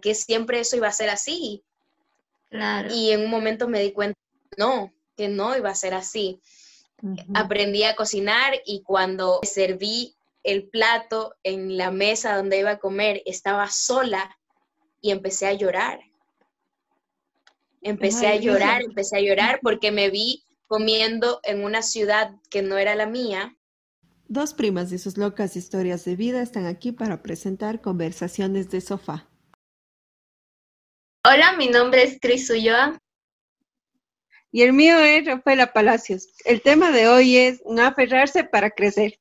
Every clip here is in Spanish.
que siempre eso iba a ser así. Y en un momento me di cuenta, no, que no iba a ser así. Aprendí a cocinar y cuando serví el plato en la mesa donde iba a comer, estaba sola y empecé a llorar. Empecé a llorar, empecé a llorar porque me vi comiendo en una ciudad que no era la mía. Dos primas de sus locas historias de vida están aquí para presentar conversaciones de sofá. Hola, mi nombre es Cris Ulloa. Y el mío es Rafaela Palacios. El tema de hoy es no aferrarse para crecer.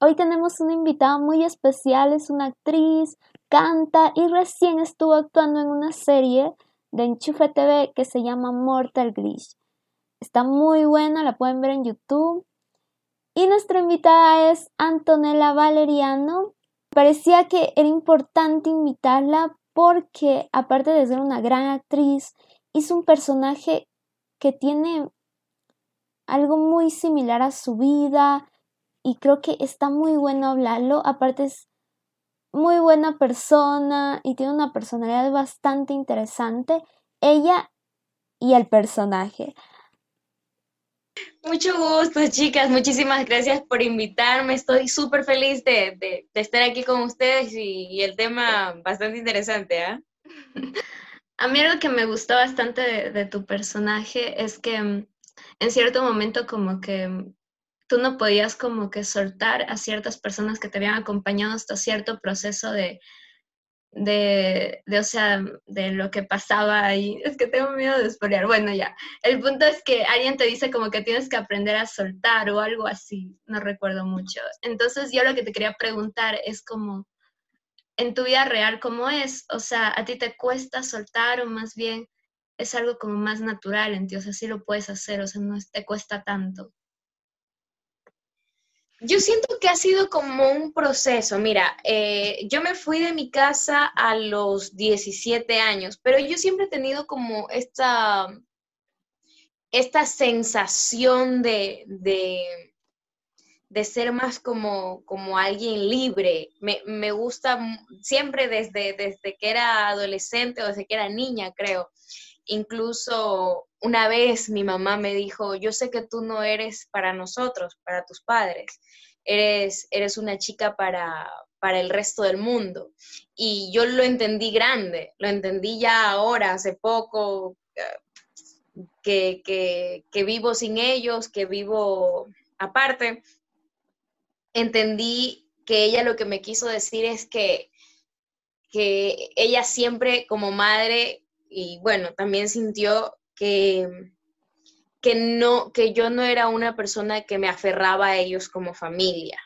Hoy tenemos una invitada muy especial, es una actriz, canta y recién estuvo actuando en una serie de Enchufe TV que se llama Mortal Glitch. Está muy buena, la pueden ver en YouTube. Y nuestra invitada es Antonella Valeriano. Parecía que era importante invitarla porque aparte de ser una gran actriz, hizo un personaje que tiene algo muy similar a su vida y creo que está muy bueno hablarlo. Aparte es muy buena persona y tiene una personalidad bastante interesante. Ella y el personaje. Mucho gusto, chicas. Muchísimas gracias por invitarme. Estoy súper feliz de, estar aquí con ustedes y, el tema bastante interesante. ¿ah? A mí algo que me gustó bastante de, tu personaje es que mm, en cierto momento como que mm, tú no podías como que soltar a ciertas personas que te habían acompañado hasta cierto proceso de, de, de, o sea, de lo que pasaba ahí. Es que tengo miedo de spoilear. Bueno, ya. El punto es que alguien te dice como que tienes que aprender a soltar o algo así. No recuerdo mucho. Entonces yo lo que te quería preguntar es como, en tu vida real, ¿cómo es? O sea, ¿a ti te cuesta soltar o más bien es algo como más natural en ti? O sea, sí lo puedes hacer, o sea, no te cuesta tanto. Yo siento que ha sido como un proceso. Mira, eh, yo me fui de mi casa a los 17 años, pero yo siempre he tenido como esta, esta sensación de, de, ser más como, como alguien libre. Me, gusta siempre desde, desde que era adolescente o desde que era niña, creo. Incluso una vez mi mamá me dijo, yo sé que tú no eres para nosotros, para tus padres, eres, eres una chica para, para el resto del mundo. Y yo lo entendí grande, lo entendí ya ahora, hace poco, que, que, vivo sin ellos, que vivo aparte. Entendí que ella lo que me quiso decir es que, que ella siempre como madre, y bueno, también sintió que, que, no, que yo no era una persona que me aferraba a ellos como familia,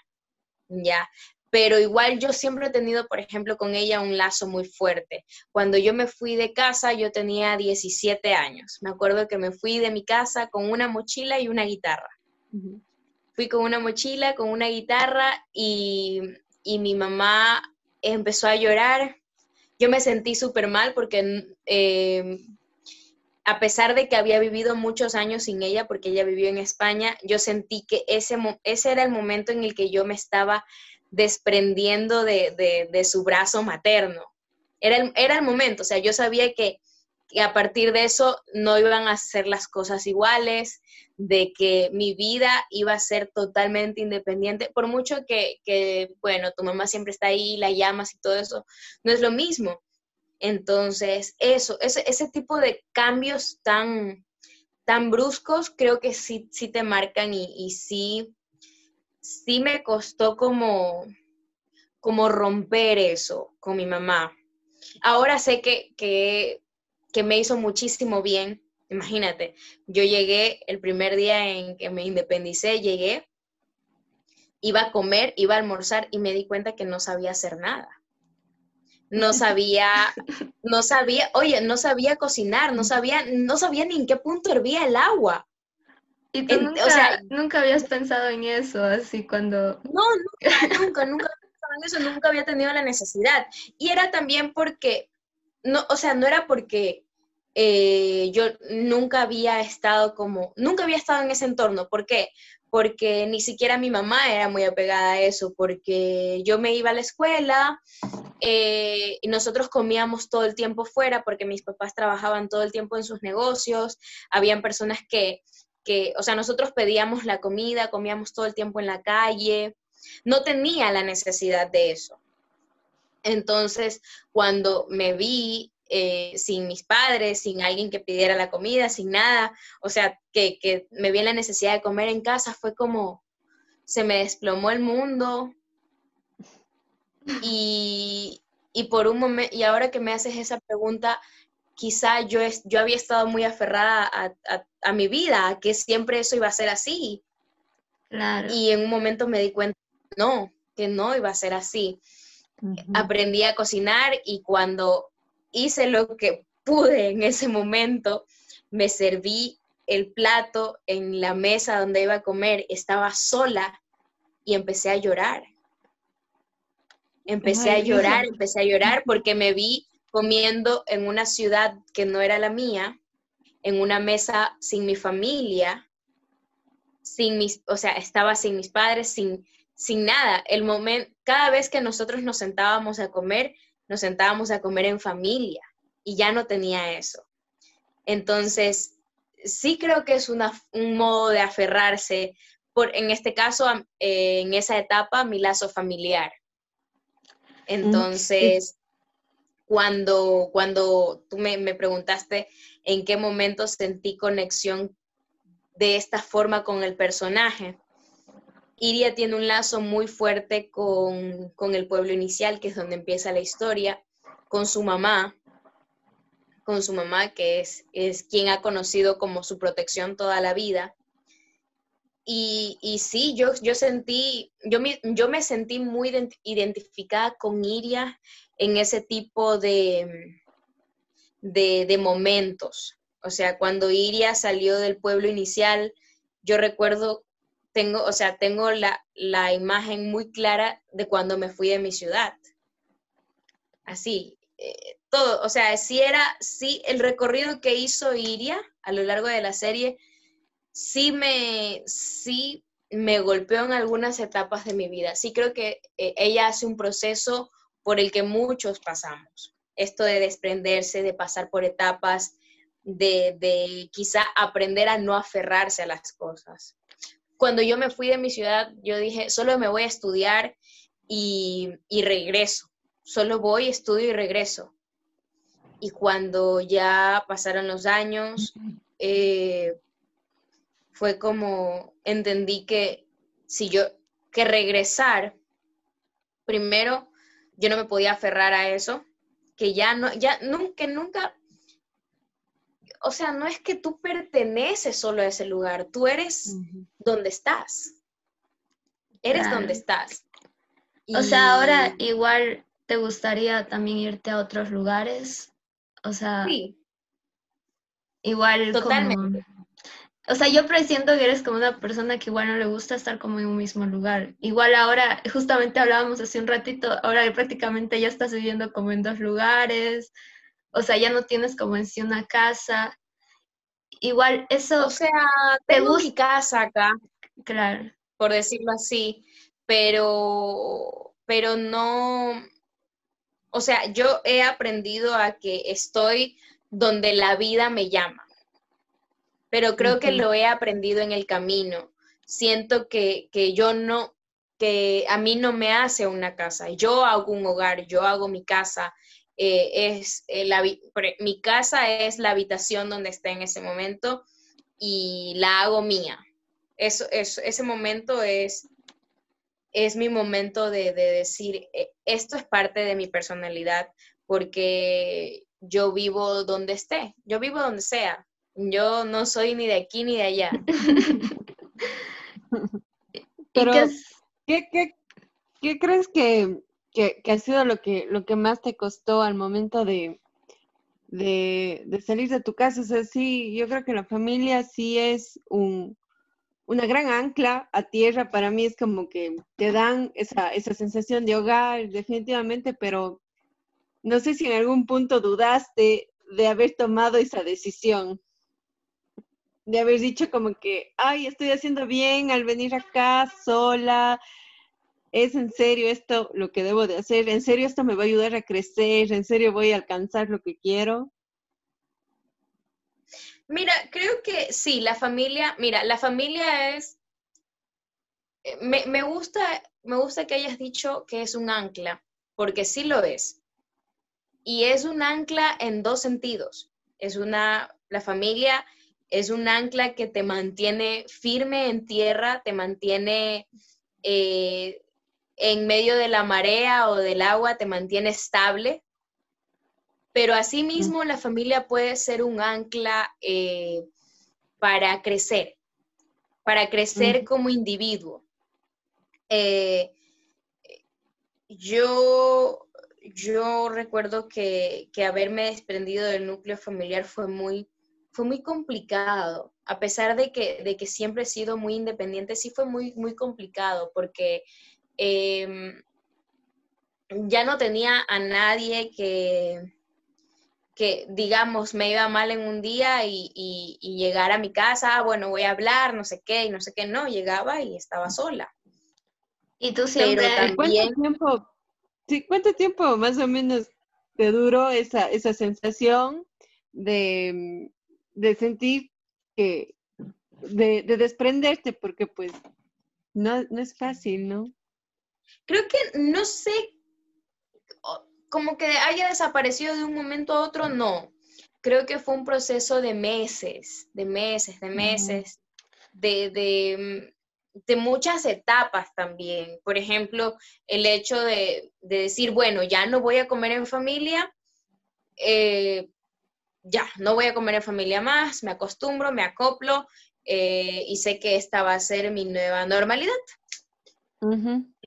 ¿ya? Pero igual yo siempre he tenido, por ejemplo, con ella un lazo muy fuerte. Cuando yo me fui de casa, yo tenía 17 años. Me acuerdo que me fui de mi casa con una mochila y una guitarra. Fui con una mochila, con una guitarra y, y mi mamá empezó a llorar. Yo me sentí súper mal porque eh, a pesar de que había vivido muchos años sin ella, porque ella vivió en España, yo sentí que ese, ese era el momento en el que yo me estaba desprendiendo de, su brazo materno. Era el, era el, momento, o sea, yo sabía que, a partir de eso no iban a ser las cosas iguales, de que mi vida iba a ser totalmente independiente, por mucho que, que bueno, tu mamá siempre está ahí, la llamas y todo eso, no es lo mismo entonces, eso, ese, ese tipo de cambios tan, tan bruscos creo que sí, sí te marcan y, sí, sí me costó como, como romper eso con mi mamá. Ahora sé que, que, que me hizo muchísimo bien. Imagínate, yo llegué el primer día en que me independicé, llegué, iba a comer, iba a almorzar y me di cuenta que no sabía hacer nada no sabía, no sabía, oye, no sabía cocinar, no sabía, no sabía ni en qué punto hervía el agua. Y tú nunca, o sea, nunca habías pensado en eso, así cuando... No, nunca, nunca, nunca en eso, nunca había tenido la necesidad. Y era también porque, no, o sea, no era porque eh, yo nunca había estado como, nunca había estado en ese entorno. ¿Por qué? porque ni siquiera mi mamá era muy apegada a eso, porque yo me iba a la escuela eh, y nosotros comíamos todo el tiempo fuera porque mis papás trabajaban todo el tiempo en sus negocios, habían personas que, que, o sea, nosotros pedíamos la comida, comíamos todo el tiempo en la calle, no tenía la necesidad de eso. Entonces, cuando me vi eh, sin mis padres, sin alguien que pidiera la comida, sin nada, o sea, que, que me vi en la necesidad de comer en casa, fue como, se me desplomó el mundo. Y, por un momento, y ahora que me haces esa pregunta, quizá yo, yo había estado muy aferrada a, mi vida, a que siempre eso iba a ser así. Y en un momento me di cuenta, no, que no iba a ser así. Aprendí a cocinar y cuando hice lo que pude en ese momento, me serví el plato en la mesa donde iba a comer, estaba sola y empecé a llorar. Empecé a llorar, empecé a llorar porque me vi comiendo en una ciudad que no era la mía, en una mesa sin mi familia, sin mis, o sea, estaba sin mis padres, sin, sin nada. El momento, cada vez que nosotros nos sentábamos a comer, nos sentábamos a comer en familia y ya no tenía eso. Entonces, sí creo que es un modo de aferrarse, por, en este caso, eh, en esa etapa, mi lazo familiar. Entonces, cuando, cuando tú me, me preguntaste en qué momento sentí conexión de esta forma con el personaje, Iria tiene un lazo muy fuerte con, el pueblo inicial, que es donde empieza la historia, con su mamá, con su mamá, que es, es quien ha conocido como su protección toda la vida. Y, y sí, yo, yo sentí, yo me, yo me sentí muy identificada con Iria en ese tipo de, de, de momentos. O sea, cuando Iria salió del pueblo inicial, yo recuerdo tengo, o sea, tengo la, imagen muy clara de cuando me fui de mi ciudad. Así, eh, todo, o sea, si era, sí, el recorrido que hizo Iria a lo largo de la serie, sí me, sí me golpeó en algunas etapas de mi vida. Sí creo que eh, ella hace un proceso por el que muchos pasamos. Esto de desprenderse, de pasar por etapas, de, de quizá aprender a no aferrarse a las cosas cuando yo me fui de mi ciudad, yo dije, solo me voy a estudiar y, regreso. Solo voy, estudio y regreso. Y cuando ya pasaron los años, eh, fue como entendí que si yo, que regresar, primero, yo no me podía aferrar a eso, que ya no, ya nunca, nunca o sea, no es que tú perteneces solo a ese lugar, tú eres donde estás. Eres donde estás. O sea, ahora igual te gustaría también irte a otros lugares. O sea, sí. igual Totalmente. o sea, yo presiento que eres como una persona que igual no le gusta estar como en un mismo lugar. Igual ahora, justamente hablábamos hace un ratito, ahora prácticamente ya estás viviendo como en dos lugares, o sea, ya no tienes como en sí una casa. Igual eso... O sea, tengo mi casa acá. Claro. Por decirlo así, pero, pero no, o sea, yo he aprendido a que estoy donde la vida me llama, pero creo que lo he aprendido en el camino. Siento que, que yo no, que a mí no me hace una casa, yo hago un hogar, yo hago mi casa, eh, es eh, la, mi casa es la habitación donde está en ese momento y la hago mía. Eso, ese momento es, es mi momento de, decir, eh, esto es parte de mi personalidad porque yo vivo donde esté, yo vivo donde sea, yo no soy ni de aquí ni de allá. Pero, ¿qué, qué crees que que, ha sido lo que, lo que más te costó al momento de, de, salir de tu casa. O sea, sí, yo creo que la familia sí es un, una gran ancla a tierra. Para mí es como que te dan esa, esa sensación de hogar, definitivamente, pero no sé si en algún punto dudaste de haber tomado esa decisión. de haber dicho como que, ay, estoy haciendo bien al venir acá sola, es en serio esto lo que debo de hacer, en serio esto me va a ayudar a crecer, en serio voy a alcanzar lo que quiero. Mira, creo que sí, la familia, mira, la familia es, eh, me, me, gusta, me gusta que hayas dicho que es un ancla, porque sí lo es. Y es un ancla en dos sentidos. Es una, la familia es un ancla que te mantiene firme en tierra, te mantiene eh, en medio de la marea o del agua, te mantiene estable. Pero asimismo la familia puede ser un ancla eh, para crecer, para crecer como individuo. Eh, yo, yo recuerdo que, que haberme desprendido del núcleo familiar fue muy fue muy complicado, a pesar de que, de que siempre he sido muy independiente, sí fue muy, muy complicado porque em, ya no tenía a nadie que, que, digamos, me iba mal en un día y, y, llegar a mi casa, ah, bueno, voy a hablar, no sé qué, y no sé qué, no, llegaba y estaba sola. Y tú siempre... ¿Cuánto tiempo, sí, ¿Cuánto tiempo más o menos te duró esa, esa sensación de, de sentir que, de, desprenderte, porque pues no, no es fácil, ¿no? Creo que no sé, como que haya desaparecido de un momento a otro, no. Creo que fue un proceso de meses, de meses, de meses, de, de, de, muchas etapas también. Por ejemplo, el hecho de, de, decir, bueno, ya no voy a comer en familia, eh, ya, no voy a comer en familia más, me acostumbro, me acoplo eh, y sé que esta va a ser mi nueva normalidad.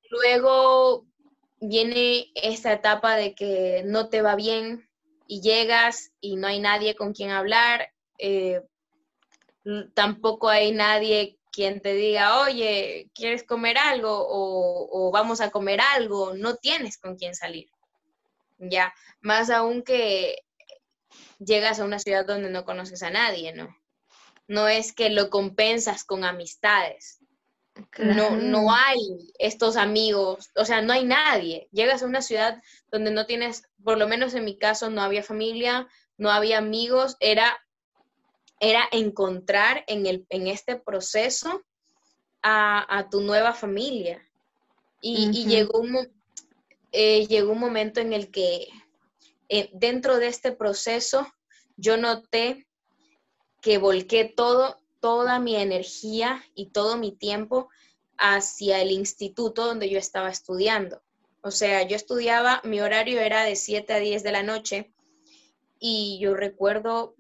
Luego viene esta etapa de que no te va bien y llegas y no hay nadie con quien hablar, eh, tampoco hay nadie quien te diga, oye, ¿quieres comer algo? O, vamos a comer algo, no tienes con quien salir. Ya, más aún que llegas a una ciudad donde no conoces a nadie, ¿no? No es que lo compensas con amistades. No, no hay estos amigos, o sea, no hay nadie. Llegas a una ciudad donde no tienes, por lo menos en mi caso, no había familia, no había amigos, era, era encontrar en, el, en este proceso a, tu nueva familia. Y, llegó, un, eh, llegó un momento en el que eh, dentro de este proceso yo noté que volqué todo, toda mi energía y todo mi tiempo hacia el instituto donde yo estaba estudiando. O sea, yo estudiaba, mi horario era de 7 a 10 de la noche y yo recuerdo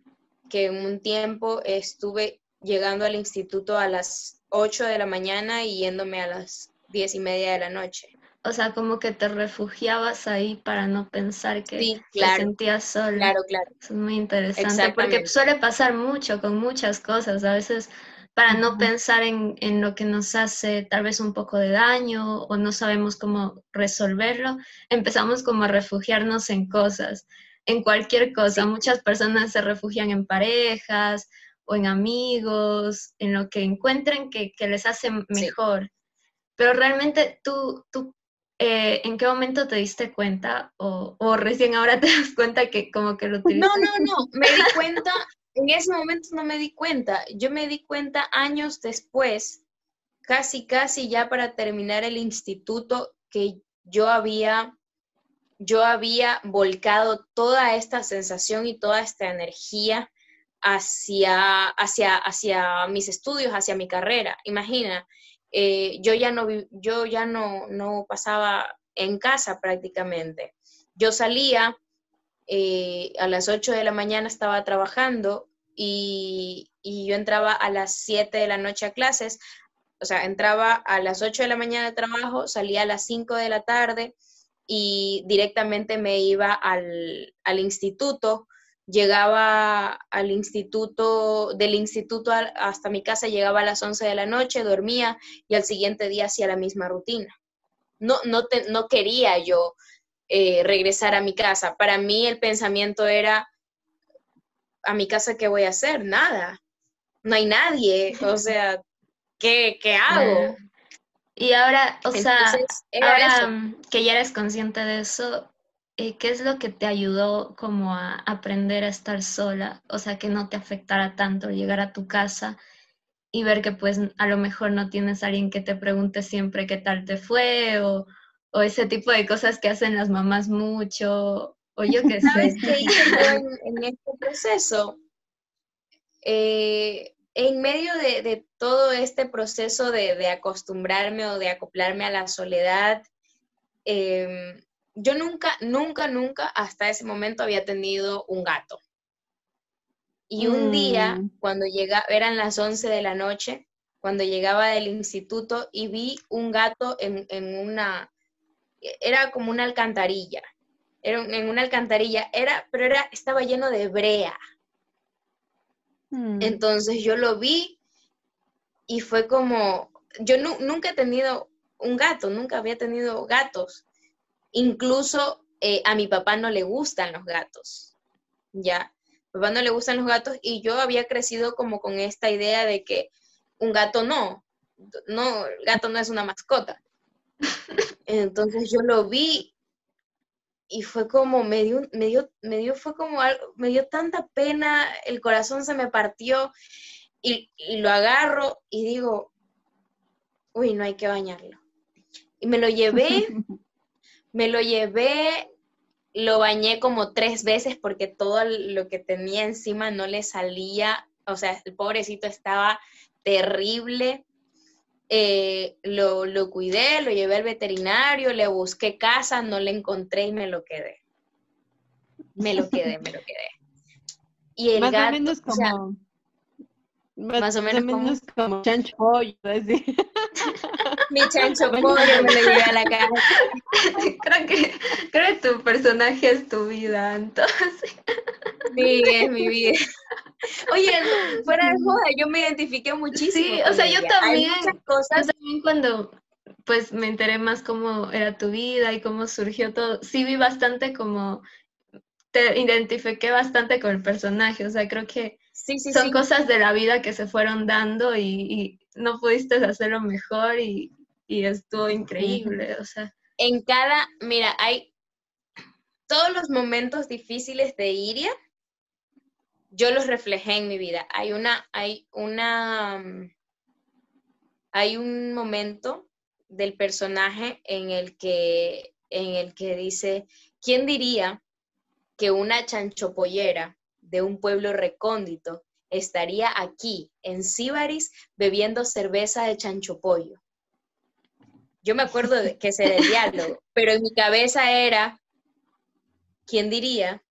que en un tiempo estuve llegando al instituto a las 8 de la mañana y yéndome a las 10 y media de la noche. O sea, como que te refugiabas ahí para no pensar que te sentías sola. Claro, claro. es muy interesante porque suele pasar mucho con muchas cosas. A veces para no pensar en, en, lo que nos hace tal vez un poco de daño o no sabemos cómo resolverlo, empezamos como a refugiarnos en cosas, en cualquier cosa. Muchas personas se refugian en parejas o en amigos, en lo que encuentren que, que les hace mejor. Pero realmente tú, tú eh, ¿en qué momento te diste cuenta o, recién ahora te das cuenta que como que lo utilizas? No, no, no, me di cuenta, en ese momento no me di cuenta, yo me di cuenta años después, casi, casi ya para terminar el instituto, que yo había, yo había volcado toda esta sensación y toda esta energía hacia, hacia, hacia mis estudios, hacia mi carrera. Imagina, eh, yo ya, no, yo ya no, no, pasaba en casa prácticamente. Yo salía, eh, a las 8 de la mañana estaba trabajando y, y, yo entraba a las 7 de la noche a clases, o sea, entraba a las 8 de la mañana de trabajo, salía a las 5 de la tarde y directamente me iba al, al instituto llegaba al instituto, del instituto hasta mi casa llegaba a las 11 de la noche, dormía y al siguiente día hacía la misma rutina. No, no, no quería yo eh, regresar a mi casa. Para mí el pensamiento era, a mi casa, ¿qué voy a hacer? Nada. no hay nadie, o sea, ¿qué, qué hago? Y ahora, o sea, ahora que ya eres consciente de eso, eh, ¿qué es lo que te ayudó como a aprender a estar sola? O sea, que no te afectara tanto llegar a tu casa y ver que pues a lo mejor no tienes a alguien que te pregunte siempre qué tal te fue o, o ese tipo de cosas que hacen las mamás mucho o yo qué sé. ¿Sabes qué hice en, este proceso? Eh, en medio de, todo este proceso de, acostumbrarme o de acoplarme a la soledad, em, yo nunca, nunca, nunca hasta ese momento había tenido un gato. Y un día, mm. cuando llega, eran las 11 de la noche, cuando llegaba del instituto y vi un gato en, una, era como una alcantarilla, era en una alcantarilla, era, pero era, estaba lleno de brea. Mm. Entonces yo lo vi y fue como, yo nunca he tenido un gato, nunca había tenido gatos. Incluso eh, a mi papá no le gustan los gatos, ¿ya? papá no le gustan los gatos y yo había crecido como con esta idea de que un gato no, no, el gato no es una mascota. Entonces yo lo vi y fue como, me dio, me dio, me dio, fue como algo, me dio tanta pena, el corazón se me partió y, y lo agarro y digo, uy, no hay que bañarlo. Y me lo llevé, me lo llevé lo bañé como tres veces porque todo lo que tenía encima no le salía, o sea, el pobrecito estaba terrible. Eh, lo, cuidé, lo llevé al veterinario, le busqué casa, no le encontré y me lo quedé. Me lo quedé, me lo quedé. Y el gato, como... Más, o menos, como, chancho pollo, así. Mi chancho pollo me lo llevé a la casa. creo que, creo que tu personaje es tu vida, entonces. Sí, es mi vida. Oye, fuera de joda, yo me identifiqué muchísimo. Sí, o sea, yo también. cosas. Yo también cuando pues me enteré más cómo era tu vida y cómo surgió todo, sí vi bastante como te identifiqué bastante con el personaje, o sea, creo que son cosas de la vida que se fueron dando y, no pudiste hacerlo mejor y, estuvo increíble, o sea. En cada, mira, hay todos los momentos difíciles de Iria, yo los reflejé en mi vida. Hay una, hay una, hay un momento del personaje en el que, en el que dice, ¿quién diría que una chanchopollera de un pueblo recóndito estaría aquí, en Síbaris, bebiendo cerveza de chanchopollo. Yo me acuerdo de que se del diálogo, pero en mi cabeza era, ¿quién diría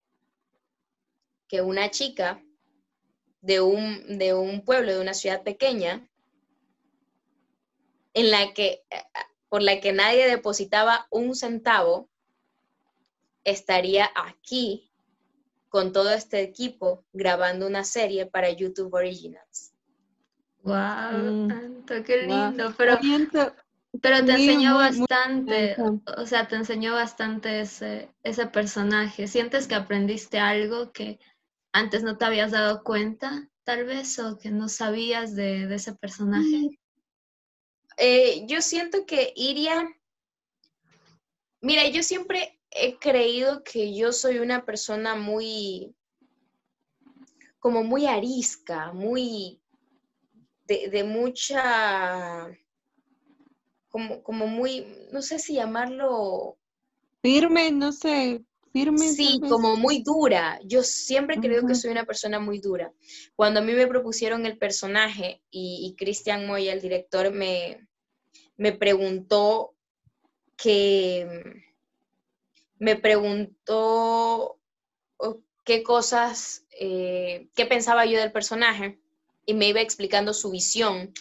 que una chica de un, de un pueblo, de una ciudad pequeña, en la que, por la que nadie depositaba un centavo, estaría aquí con todo este equipo grabando una serie para YouTube Originals. Wow, mm. qué lindo, pero, pero te enseñó bastante, o sea, te enseñó bastante ese, ese personaje. ¿Sientes que aprendiste algo que antes no te habías dado cuenta, tal vez, o que no sabías de, ese personaje? Mm. Eh, yo siento que Iria, mira, yo siempre he creído que yo soy una persona muy, como muy arisca, muy, de, mucha, como, como muy, no sé si llamarlo... Firme, no sé, firme. Sí, como muy dura. Yo siempre creo que soy una persona muy dura. Cuando a mí me propusieron el personaje y, y Cristian Moya, el director, me, me preguntó que me preguntó oh, qué cosas, eh, qué pensaba yo del personaje y me iba explicando su visión.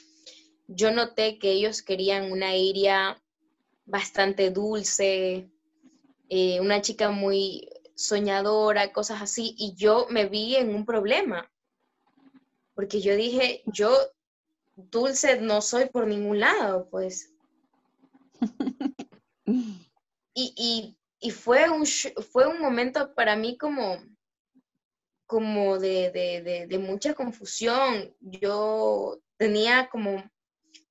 Yo noté que ellos querían una Iria bastante dulce, eh, una chica muy soñadora, cosas así, y yo me vi en un problema, porque yo dije, yo dulce no soy por ningún lado, pues. y, y fue un, fue un momento para mí como, como de, mucha confusión. Yo tenía como,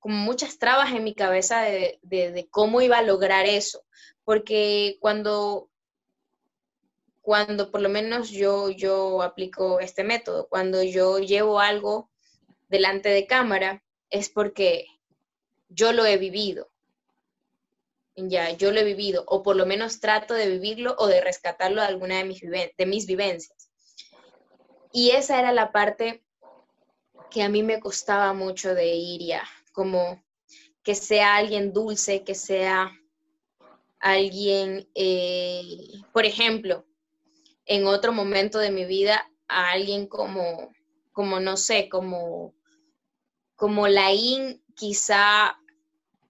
como muchas trabas en mi cabeza de, cómo iba a lograr eso, porque cuando cuando por lo menos yo, yo aplico este método, cuando yo llevo algo delante de cámara, es porque yo lo he vivido. Ya, yo lo he vivido, o por lo menos trato de vivirlo o de rescatarlo de alguna de mis, de mis vivencias. Y esa era la parte que a mí me costaba mucho de Iria, como que sea alguien dulce, que sea alguien, eh, por ejemplo, en otro momento de mi vida, a alguien como, como no sé, como, como Laín, quizá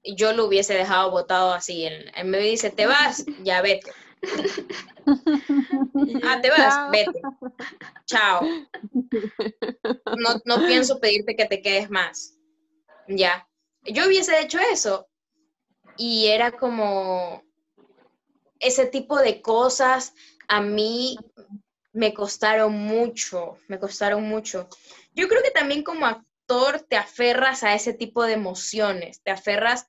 yo lo hubiese dejado botado así. Él, me dice, te vas, ya vete. ah, te vas, vete. Chao. No, no pienso pedirte que te quedes más. Ya. Yo hubiese hecho eso. Y era como ese tipo de cosas a mí me costaron mucho, me costaron mucho. Yo creo que también como actor te aferras a ese tipo de emociones, te aferras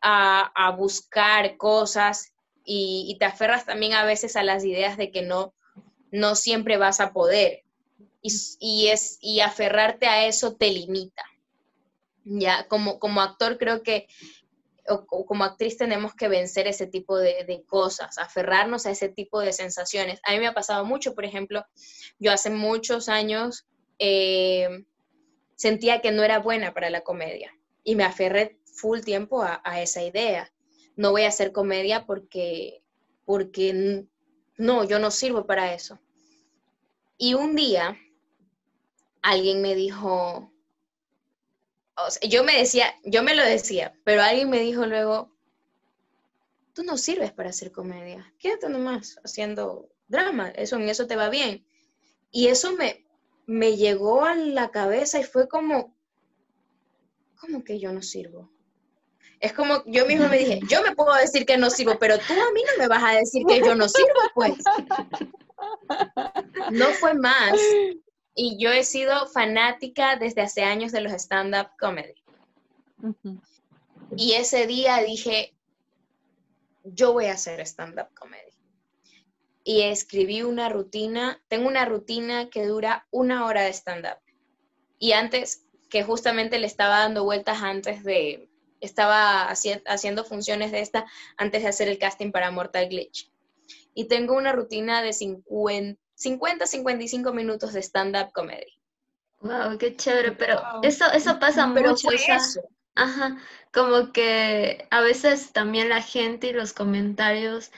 a, buscar cosas y, te aferras también a veces a las ideas de que no, no siempre vas a poder. Y, es, y aferrarte a eso te limita. Ya, como, como actor creo que, o, como actriz tenemos que vencer ese tipo de, cosas, aferrarnos a ese tipo de sensaciones. A mí me ha pasado mucho, por ejemplo, yo hace muchos años eh, sentía que no era buena para la comedia y me aferré full tiempo a esa idea no voy a hacer comedia porque, porque no, yo no sirvo para eso. Y un día alguien me dijo, yo me decía, yo me lo decía, pero alguien me dijo luego, tú no sirves para hacer comedia, quédate nomás haciendo drama, eso en eso te va bien. Y eso me, me llegó a la cabeza y fue como, ¿cómo que yo no sirvo? Es como yo mismo me dije, yo me puedo decir que no sirvo, pero tú a mí no me vas a decir que yo no sirvo, pues. No fue más. Y yo he sido fanática desde hace años de los stand-up comedy. Y ese día dije, yo voy a hacer stand-up comedy. Y escribí una rutina, tengo una rutina que dura una hora de stand-up. Y antes, que justamente le estaba dando vueltas antes de, estaba haciendo funciones de esta antes de hacer el casting para Mortal Glitch. Y tengo una rutina de 50, 55 minutos de stand-up comedy. Wow, qué chévere, pero eso, eso pasa mucho. Ajá, como que a veces también la gente y los comentarios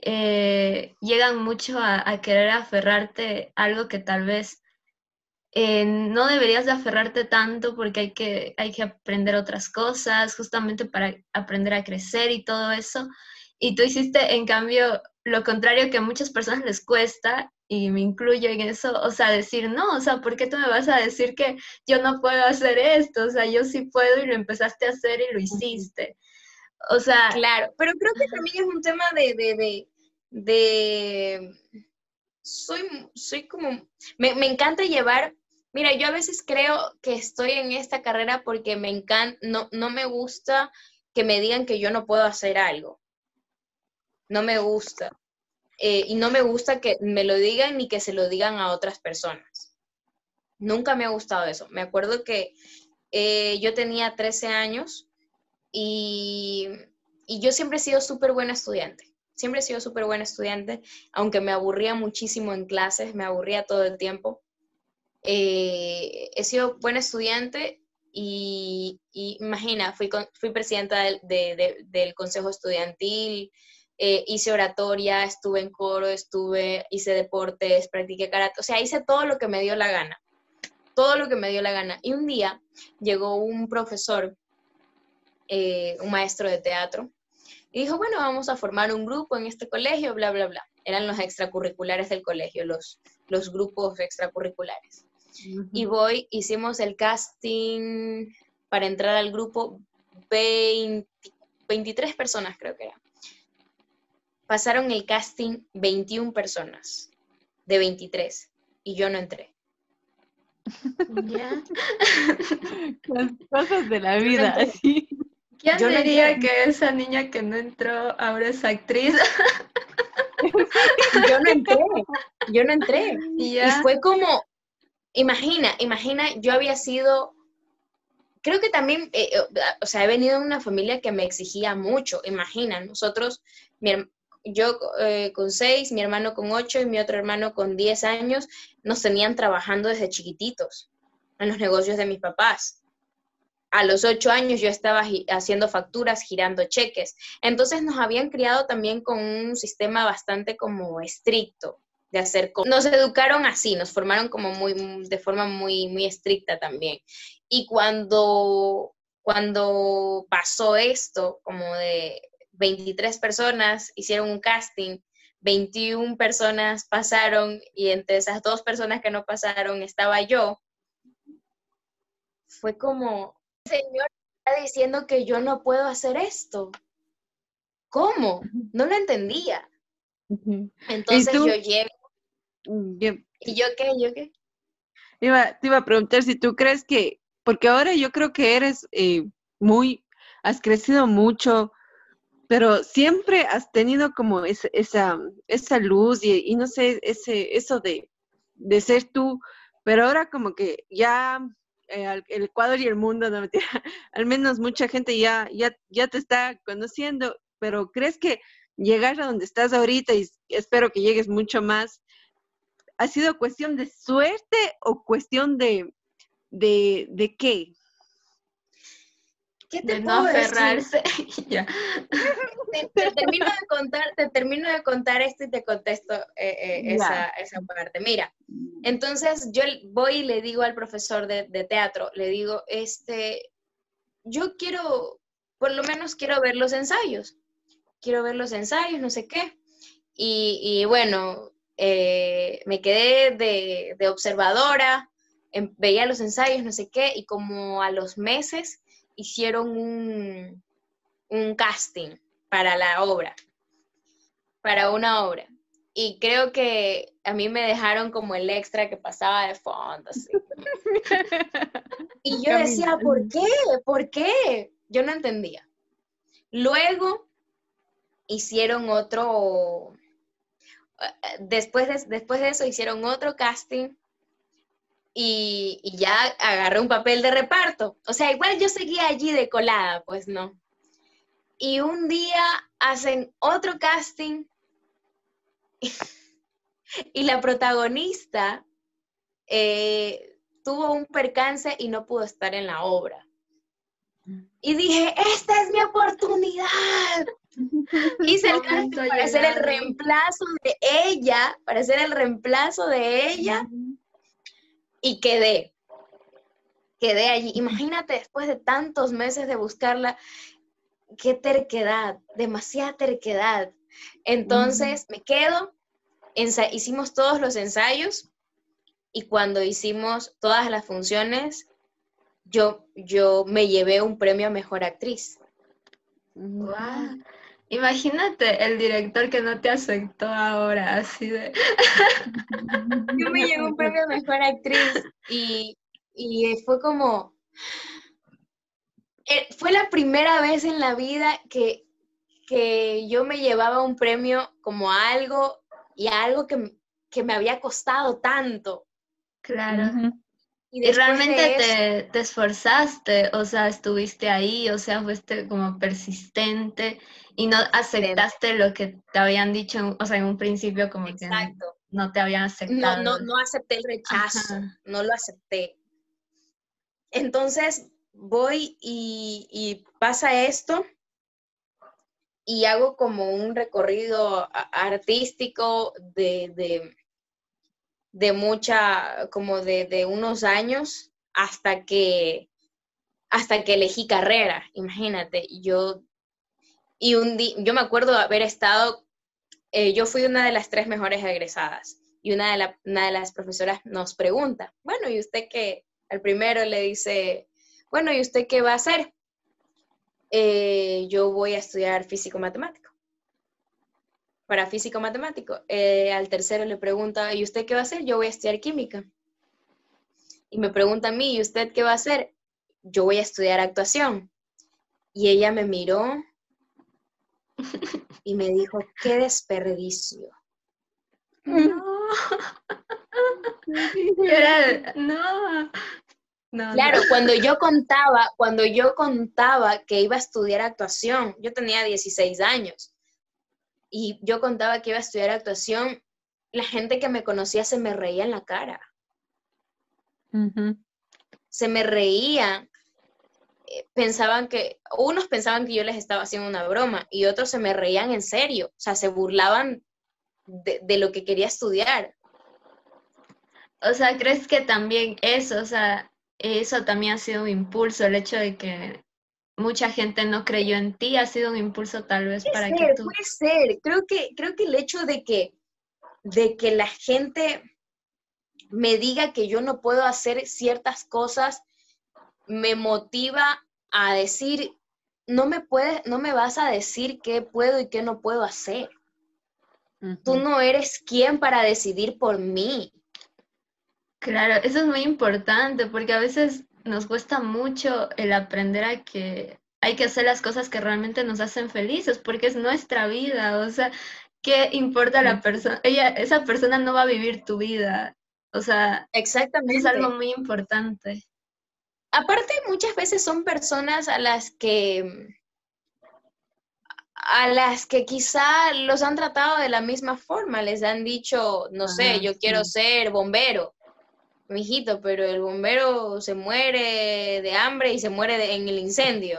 eh, llegan mucho a, a, querer aferrarte a algo que tal vez eh, no deberías de aferrarte tanto porque hay que, hay que aprender otras cosas, justamente para aprender a crecer y todo eso. Y tú hiciste, en cambio, lo contrario que a muchas personas les cuesta, y me incluyo en eso, o sea, decir, no, o sea, ¿por qué tú me vas a decir que yo no puedo hacer esto? O sea, yo sí puedo y lo empezaste a hacer y lo hiciste. O sea... Claro, pero creo que también es un tema de, de, de, de soy, soy como, me, me, encanta llevar Mira, yo a veces creo que estoy en esta carrera porque me encanta, no, no me gusta que me digan que yo no puedo hacer algo. No me gusta. Eh, y no me gusta que me lo digan ni que se lo digan a otras personas. Nunca me ha gustado eso. Me acuerdo que eh, yo tenía 13 años y, y yo siempre he sido súper buena estudiante. Siempre he sido súper buena estudiante, aunque me aburría muchísimo en clases, me aburría todo el tiempo eh, he sido buena estudiante y, imagina, fui, fui presidenta del, consejo estudiantil, eh, hice oratoria, estuve en coro, estuve, hice deportes, practiqué karate, o sea, hice todo lo que me dio la gana, todo lo que me dio la gana. Y un día llegó un profesor, eh, un maestro de teatro, y dijo, bueno, vamos a formar un grupo en este colegio, bla, bla, bla. Eran los extracurriculares del colegio, los, los grupos extracurriculares. Y voy, hicimos el casting para entrar al grupo, 23 personas creo que era. Pasaron el casting 21 personas de 23. y yo no entré. Ya. Las cosas de la vida, entré. así. ¿Quién Yo diría que esa niña que no entró ahora es actriz? Yo no entré, yo no entré. Y fue como, imagina, imagina, yo había sido, creo que también, eh, eh, o sea, he venido de una familia que me exigía mucho, imagina, nosotros, mi yo eh, con seis, mi hermano con ocho y mi otro hermano con diez años, nos tenían trabajando desde chiquititos en los negocios de mis papás. A los ocho años yo estaba haciendo facturas, girando cheques. Entonces nos habían criado también con un sistema bastante como estricto de hacer cosas. Nos educaron así, nos formaron como muy, de forma muy, muy estricta también. Y cuando, cuando pasó esto, como de 23 personas hicieron un casting, 21 personas pasaron y entre esas dos personas que no pasaron estaba yo, fue como, señor está diciendo que yo no puedo hacer esto. ¿Cómo? No lo entendía. Entonces yo llego, Bien, ¿y yo qué? ¿Yo qué? Iba, te iba a preguntar si tú crees que, porque ahora yo creo que eres eh, muy, has crecido mucho, pero siempre has tenido como ese- esa, esa luz y, y no sé, ese, eso de, de ser tú, pero ahora como que ya eh, el Ecuador y el mundo, no mentira, al menos mucha gente ya, ya, ya te está conociendo, pero ¿crees que llegar a donde estás ahorita y espero que llegues mucho más? ¿Ha sido cuestión de suerte o cuestión de, de, de qué? ¿Qué te De puedo no decir? aferrarse. ya. Te, te termino de contar, te termino de contar esto y te contesto eh, eh, esa, esa parte. Mira, entonces yo voy y le digo al profesor de, de teatro, le digo, este, yo quiero, por lo menos quiero ver los ensayos, quiero ver los ensayos, no sé qué. Y, y bueno, eh, me quedé de, de observadora, em- veía los ensayos, no sé qué, y como a los meses hicieron un, un casting para la obra, para una obra. Y creo que a mí me dejaron como el extra que pasaba de fondo. así. Y yo decía, ¿por qué? ¿Por qué? Yo no entendía. Luego hicieron otro, eh, después de, después de eso hicieron otro casting y, y ya agarré un papel de reparto. O sea, igual yo seguía allí de colada, pues no. Y un día hacen otro casting y la protagonista eh, tuvo un percance y no pudo estar en la obra. Y dije, esta es mi oportunidad. Hice el casting para ser el reemplazo de ella, para ser el reemplazo de ella y quedé. Quedé allí. Imagínate después de tantos meses de buscarla, qué terquedad, demasiada terquedad. Entonces me quedo, hicimos todos los ensayos y cuando hicimos todas las funciones, yo, yo me llevé un premio a mejor actriz. Guau. Imagínate el director que no te aceptó ahora, así de... Yo me llevé un premio a mejor actriz y, y fue como, eh, fue la primera vez en la vida que, que yo me llevaba un premio como a algo y a algo que, que me había costado tanto. Claro. Y, Y después de realmente eso- te, te esforzaste, o sea, estuviste ahí, o sea, fuiste como persistente y no aceptaste lo que te habían dicho, o sea, en un principio como que Exacto. no te habían No, aceptado. no, no acepté el rechazo, Ajá. no lo acepté. Entonces voy y, y pasa esto y hago como un recorrido artístico de, de, de mucha, como de, de unos años hasta que, hasta que elegí carrera, imagínate, yo, y un día, yo me acuerdo haber estado, eh, yo fui una de las tres mejores egresadas y una de, la- una de las profesoras nos pregunta, bueno, ¿y usted qué? Al primero le dice, bueno, ¿y usted qué va a hacer? "Eh, yo voy a estudiar físico-matemático. para físico matemático. Eh, al tercero le pregunta, ¿y usted qué va a hacer? Yo voy a estudiar química. Y me pregunta a mí, ¿y usted qué va a hacer? Yo voy a estudiar actuación. Y ella me miró y me dijo, qué desperdicio. No. no. claro, cuando yo contaba, cuando yo contaba que iba a estudiar actuación, yo tenía 16 años y yo contaba que iba a estudiar actuación, la gente que me conocía se me reía en la cara. Se me reía. Eh, pensaban que, unos pensaban que yo les estaba haciendo una broma y otros se me reían en serio, o sea, se burlaban de, de lo que quería estudiar. O sea, ¿crees que también eso, o sea, eso también ha sido un impulso, el hecho de que mucha gente no creyó en ti, ha sido un impulso tal vez para que tú... Puede ser, creo que, creo que el hecho de que, de que la gente me diga que yo no puedo hacer ciertas cosas me motiva a decir, no me puedes, no me vas a decir qué puedo y qué no puedo hacer. Tú no eres quien para decidir por mí. Claro, eso es muy importante porque a veces nos cuesta mucho el aprender a que hay que hacer las cosas que realmente nos hacen felices porque es nuestra vida, o sea, ¿qué importa la persona? Ella, esa persona no va a vivir tu vida, o sea, Exactamente. es algo muy importante. Aparte, muchas veces son personas a las que a las que quizá los han tratado de la misma forma, les han dicho, no sé, yo quiero ser bombero, mijito, pero el bombero se muere de hambre y se muere en el incendio.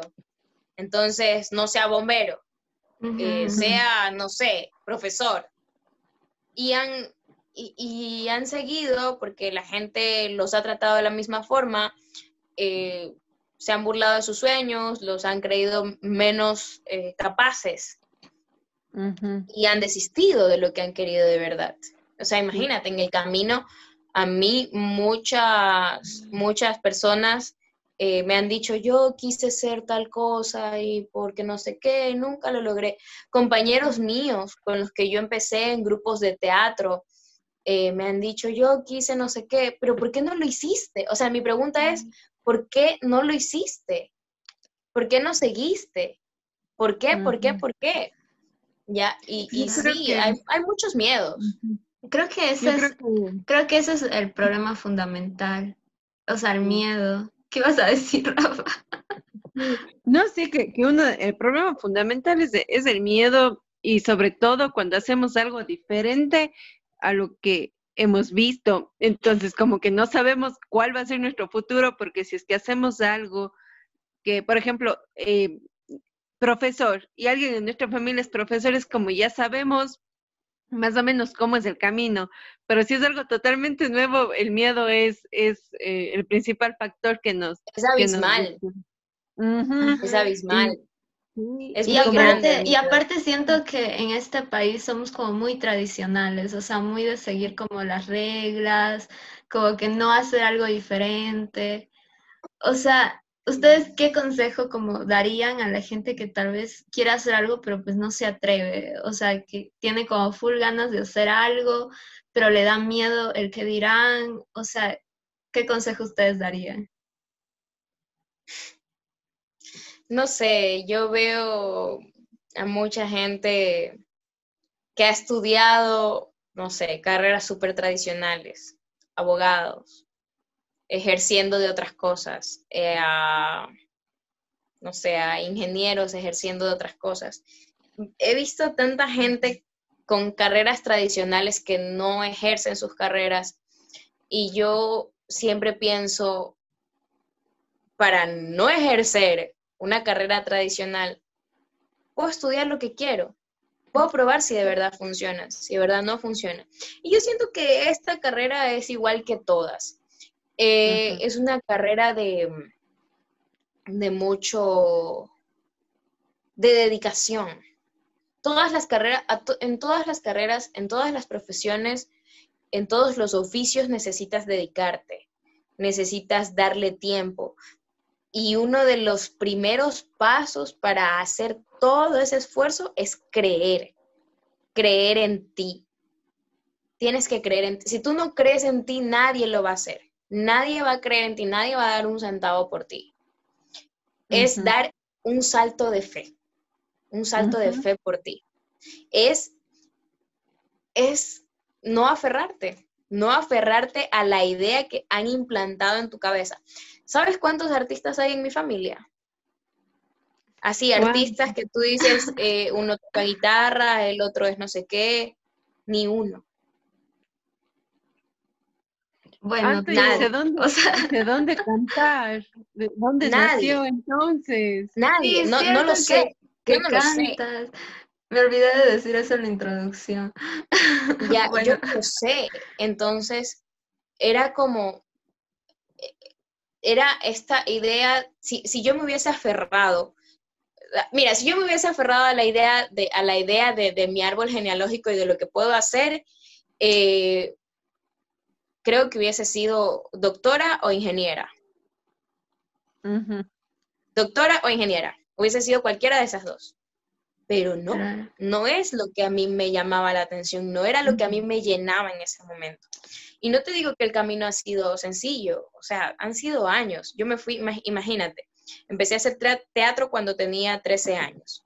Entonces, no sea bombero, eh, sea, no sé, profesor. Y han, y, han seguido, porque la gente los ha tratado de la misma forma, eh, se han burlado de sus sueños, los han creído menos eh, capaces y han desistido de lo que han querido de verdad. O sea, imagínate, en el camino a mí muchas, muchas personas eh, me han dicho, yo quise ser tal cosa y porque no sé qué, nunca lo logré. Compañeros míos con los que yo empecé en grupos de teatro, eh, me han dicho, yo quise no sé qué, pero ¿por qué no lo hiciste? O sea, mi pregunta es, ¿por qué no lo hiciste? ¿Por qué no seguiste? ¿Por qué? ¿Por qué? ¿Por qué? Ya, y, y sí, hay, hay, muchos miedos. Creo que ese es, creo que... ese es el problema fundamental. O sea, el miedo. ¿Qué vas a decir, Rafa? No, sí, que, que uno, el problema fundamental es, es el miedo y sobre todo cuando hacemos algo diferente a lo que hemos visto. Entonces, como que no sabemos cuál va a ser nuestro futuro, porque si es que hacemos algo que, por ejemplo, eh, profesor, y alguien en nuestra familia es profesor, es como ya sabemos más o menos cómo es el camino, pero si es algo totalmente nuevo, el miedo es, es eh, el principal factor que nos... Es abismal. Es abismal. y, aparte, y aparte siento que en este país somos como muy tradicionales, o sea, muy de seguir como las reglas, como que no hacer algo diferente. O sea, ¿Ustedes qué consejo como darían a la gente que tal vez quiera hacer algo pero pues no se atreve? O sea, que tiene como full ganas de hacer algo, pero le da miedo el que dirán. O sea, ¿qué consejo ustedes darían? No sé, yo veo a mucha gente que ha estudiado, no sé, carreras súper tradicionales, abogados, ejerciendo de otras cosas, eh, a, no sé, a ingenieros ejerciendo de otras cosas. He visto tanta gente con carreras tradicionales que no ejercen sus carreras y yo siempre pienso, para no ejercer una carrera tradicional, puedo estudiar lo que quiero, puedo probar si de verdad funciona, si de verdad no funciona. Y yo siento que esta carrera es igual que todas. Eh, es una carrera de, de mucho, de dedicación. Todas las carreras, en todas las carreras, en todas las profesiones, en todos los oficios necesitas dedicarte, necesitas darle tiempo. Y uno de los primeros pasos para hacer todo ese esfuerzo es creer. creer en ti. Tienes que creer en ti. Si tú no crees en ti, nadie lo va a hacer. Nadie va a creer en ti, nadie va a dar un centavo por ti. Es dar un salto de fe, un salto de fe por ti. Es, es no aferrarte, no aferrarte a la idea que han implantado en tu cabeza. ¿Sabes cuántos artistas hay en mi familia? Así, artistas que tú dices, eh, uno toca guitarra, el otro es no sé qué, ni uno. Bueno, ¿de dónde, ¿de dónde cantar? ¿De dónde nació entonces? Nadie, no, no, lo sé. ¿Qué cantas? Me olvidé de decir eso en la introducción. Ya, yo lo sé. Entonces, era como, era esta idea, si, si yo me hubiese aferrado mira, si yo me hubiese aferrado a la idea de, a la idea de, mi árbol genealógico y de lo que puedo hacer, eh, creo que hubiese sido doctora o ingeniera. Doctora o ingeniera. Hubiese sido cualquiera de esas dos. Pero no, no es lo que a mí me llamaba la atención, no era lo que a mí me llenaba en ese momento. Y no te digo que el camino ha sido sencillo, o sea, han sido años. Yo me fui, imagínate, Empecé a hacer teatro cuando tenía 13 años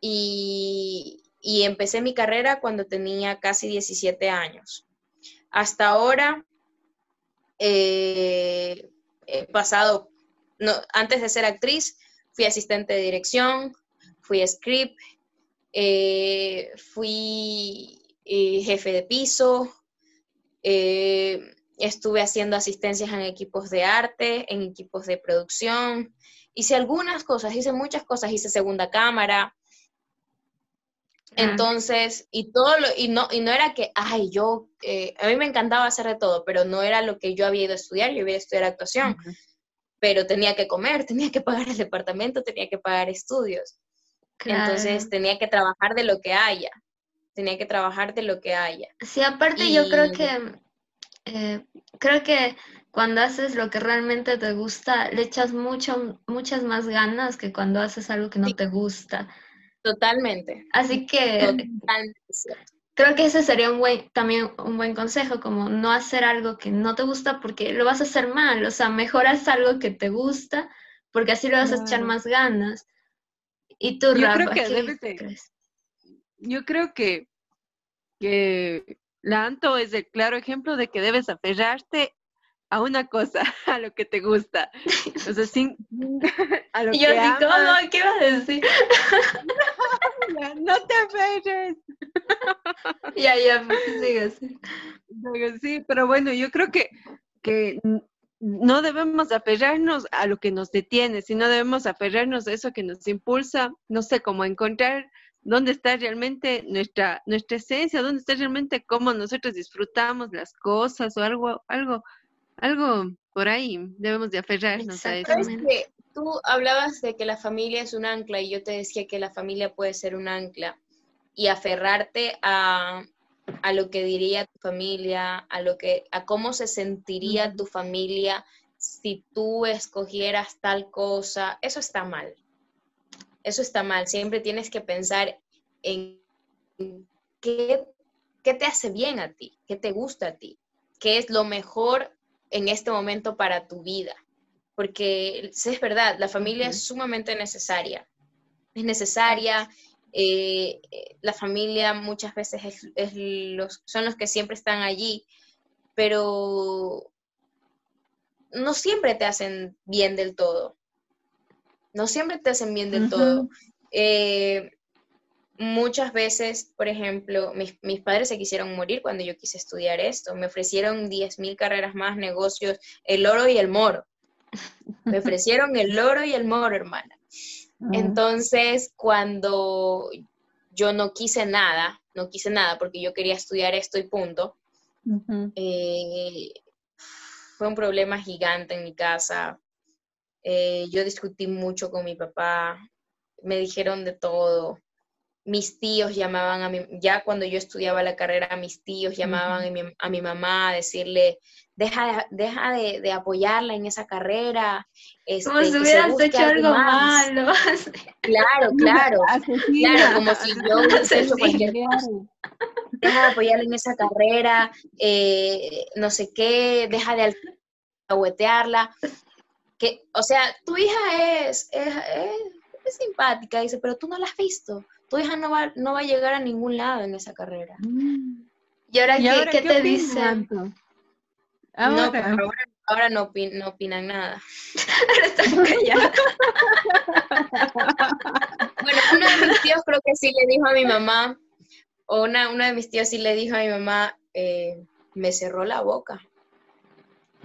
y, empecé mi carrera cuando tenía casi 17 años. Hasta ahora eh, he pasado, antes de ser actriz, fui asistente de dirección, fui script, eh, fui eh, jefe de piso, estuve haciendo asistencias en equipos de arte, en equipos de producción, hice algunas cosas, hice muchas cosas, hice segunda cámara. Entonces, y todo lo, y no, y no era que, ay, yo, eh, a mí me encantaba hacer de todo, pero no era lo que yo había ido a estudiar, yo había ido a estudiar actuación, pero tenía que comer, tenía que pagar el departamento, tenía que pagar estudios. Entonces, tenía que trabajar de lo que haya, tenía que trabajar de lo que haya. Sí, aparte yo creo que eh, creo que cuando haces lo que realmente te gusta, le echas mucho, muchas más ganas que cuando haces algo que no te gusta. Totalmente. Así que creo que ese sería un buen, también un buen consejo, como no hacer algo que no te gusta porque lo vas a hacer mal. O sea, mejoras algo que te gusta porque así le vas a echar más ganas. Y tú, Yo creo que Yo creo que, que la Anto es el claro ejemplo de que debes aferrarte a una cosa, a lo que te gusta. O sea, sin, a lo y yo así, ¿cómo? ¿Qué vas a decir? no, te aferres. ya, ya, pues, sigue así. Sí, pero bueno, yo creo que, que no debemos aferrarnos a lo que nos detiene, sino debemos aferrarnos a eso que nos impulsa, no sé, cómo encontrar dónde está realmente nuestra, nuestra esencia, dónde está realmente cómo nosotros disfrutamos las cosas o algo, algo, algo por ahí debemos de aferrarnos a eso. Que tú hablabas de que la familia es un ancla y yo te decía que la familia puede ser un ancla y aferrarte a, a lo que diría tu familia, a lo que, a cómo se sentiría tu familia si tú escogieras tal cosa, eso está mal eso está mal. Siempre tienes que pensar en qué, te hace bien a ti, qué te gusta a ti, qué es lo mejor en este momento para tu vida. Porque es verdad, la familia es sumamente necesaria. Es necesaria. Eh, la familia muchas veces los, son los que siempre están allí, pero no siempre te hacen bien del todo no siempre te hacen bien del todo. Eh, muchas veces, por ejemplo, mis, padres se quisieron morir cuando yo quise estudiar esto. Me ofrecieron 10 mil carreras más, negocios, el oro y el moro. Me ofrecieron el oro y el moro, hermana. Entonces, cuando yo no quise nada, no quise nada porque yo quería estudiar esto y punto, eh, fue un problema gigante en mi casa. Eh, yo discutí mucho con mi papá, me dijeron de todo. mis tíos llamaban a mi, ya cuando yo estudiaba la carrera, mis tíos llamaban a, mi, a, mi, mamá a decirle, deja, deja de, de apoyarla en esa carrera. Este, como si hubieras hecho algo malo. Claro, claro. Claro, como si yo hubiese hecho cualquier cosa. Deja de apoyarla en esa carrera, eh, no sé qué, deja de aguetearla. Que, o sea, tu hija es, es, es simpática, dice, pero tú no la has visto tu hija no va, no va a llegar a ningún lado en esa carrera. Mm. ¿Y ahora, qué, ¿qué, te dicen? Ahora. No, ahora, no, opinan nada. ahora están callados. bueno, uno de mis tíos creo que sí le dijo a mi mamá, o una, uno de mis tíos sí le dijo a mi mamá, eh, me cerró la boca.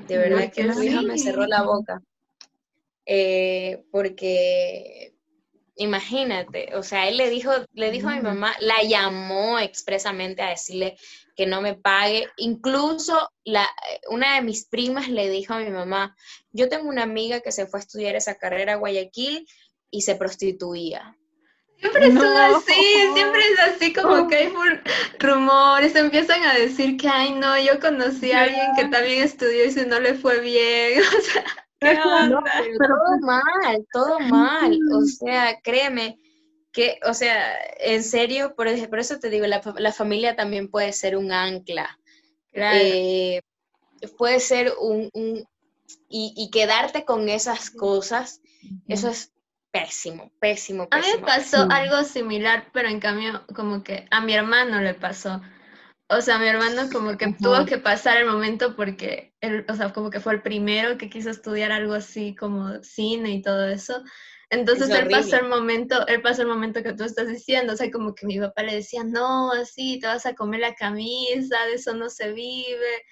De verdad que mi hija me cerró la boca. Eh, porque Imagínate, o sea, él le dijo, le dijo a mi mamá, la llamó expresamente a decirle que no me pague. Incluso la, una de mis primas le dijo a mi mamá, yo tengo una amiga que se fue a estudiar esa carrera a Guayaquil y se prostituía. Siempre es así, siempre es así como que hay rumores, empiezan a decir que, ay no, yo conocí a alguien que también estudió y si no le fue bien, o sea, todo mal, todo mal. O sea, créeme que, o sea, en serio, por, por eso te digo, la, familia también puede ser un ancla. Eh, puede ser un, y, quedarte con esas cosas, eso es pésimo, pésimo, pésimo. A mí me pasó algo similar, pero en cambio, como que a mi hermano le pasó. O sea, mi hermano como que tuvo que pasar el momento porque él, o sea, como que fue el primero que quiso estudiar algo así como cine y todo eso. Entonces él pasó el momento, él pasó el momento que tú estás diciendo, o sea, como que mi papá le decía, no, así, te vas a comer la camisa, de eso no se vive.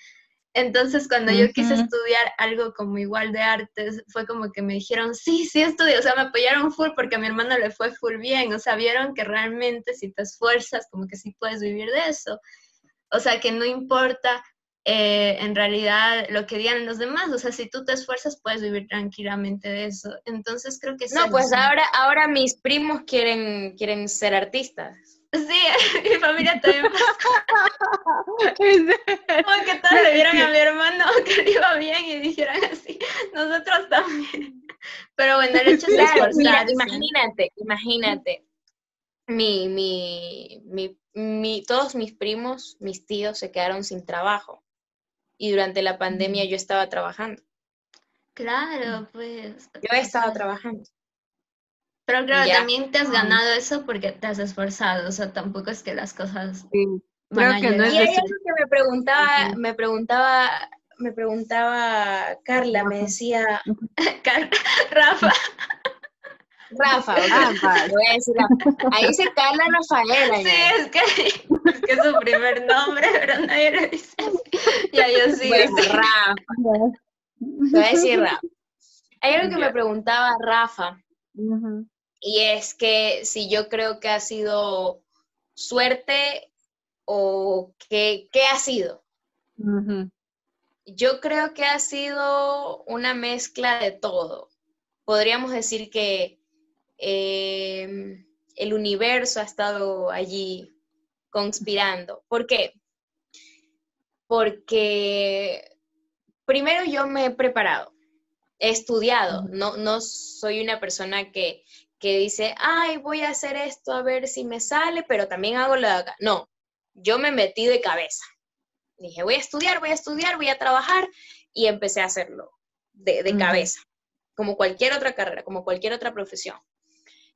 Entonces cuando yo quise estudiar algo como igual de artes, fue como que me dijeron, sí, sí estudio, o sea, me apoyaron full porque a mi hermano le fue full bien, o sea, vieron que realmente si te esfuerzas, como que sí puedes vivir de eso. O sea, que no importa eh, en realidad lo que digan los demás. O sea, si tú te esfuerzas, puedes vivir tranquilamente de eso. Entonces creo que sí. No, pues ahora, ahora mis primos quieren, quieren ser artistas. Sí, mi familia también. Como que todos le vieron a mi hermano que le iba bien y dijeron así, nosotros también. Pero bueno, el hecho es claro, imagínate, imagínate. Mi, mi, mi mi, todos mis primos, mis tíos se quedaron sin trabajo y durante la pandemia yo estaba trabajando. Claro, pues. Yo he estado trabajando. Pero claro, también te has ganado eso porque te has esforzado, o sea, tampoco es que las cosas... Sí. Creo que no es y hay algo que me preguntaba, me preguntaba, me preguntaba Carla, me decía, Rafa, Rafa, Rafa, voy a decir Rafa. Ahí dice Carla Rafaela. Sí, es que, es que su primer nombre, pero nadie le dice Ya yo sí. Pues, Rafa. Voy a decir Rafa. Hay algo que me preguntaba Rafa, y es que si yo creo que ha sido suerte o qué, qué ha sido. Yo creo que ha sido una mezcla de todo. Podríamos decir que Em, el universo ha estado allí conspirando. ¿Por qué? Porque primero yo me he preparado, he estudiado, no, no soy una persona que, que dice, ay, voy a hacer esto a ver si me sale, pero también hago lo de acá. No, yo me metí de cabeza. Dije, voy a estudiar, voy a estudiar, voy a trabajar y empecé a hacerlo de, de cabeza, como cualquier otra carrera, como cualquier otra profesión.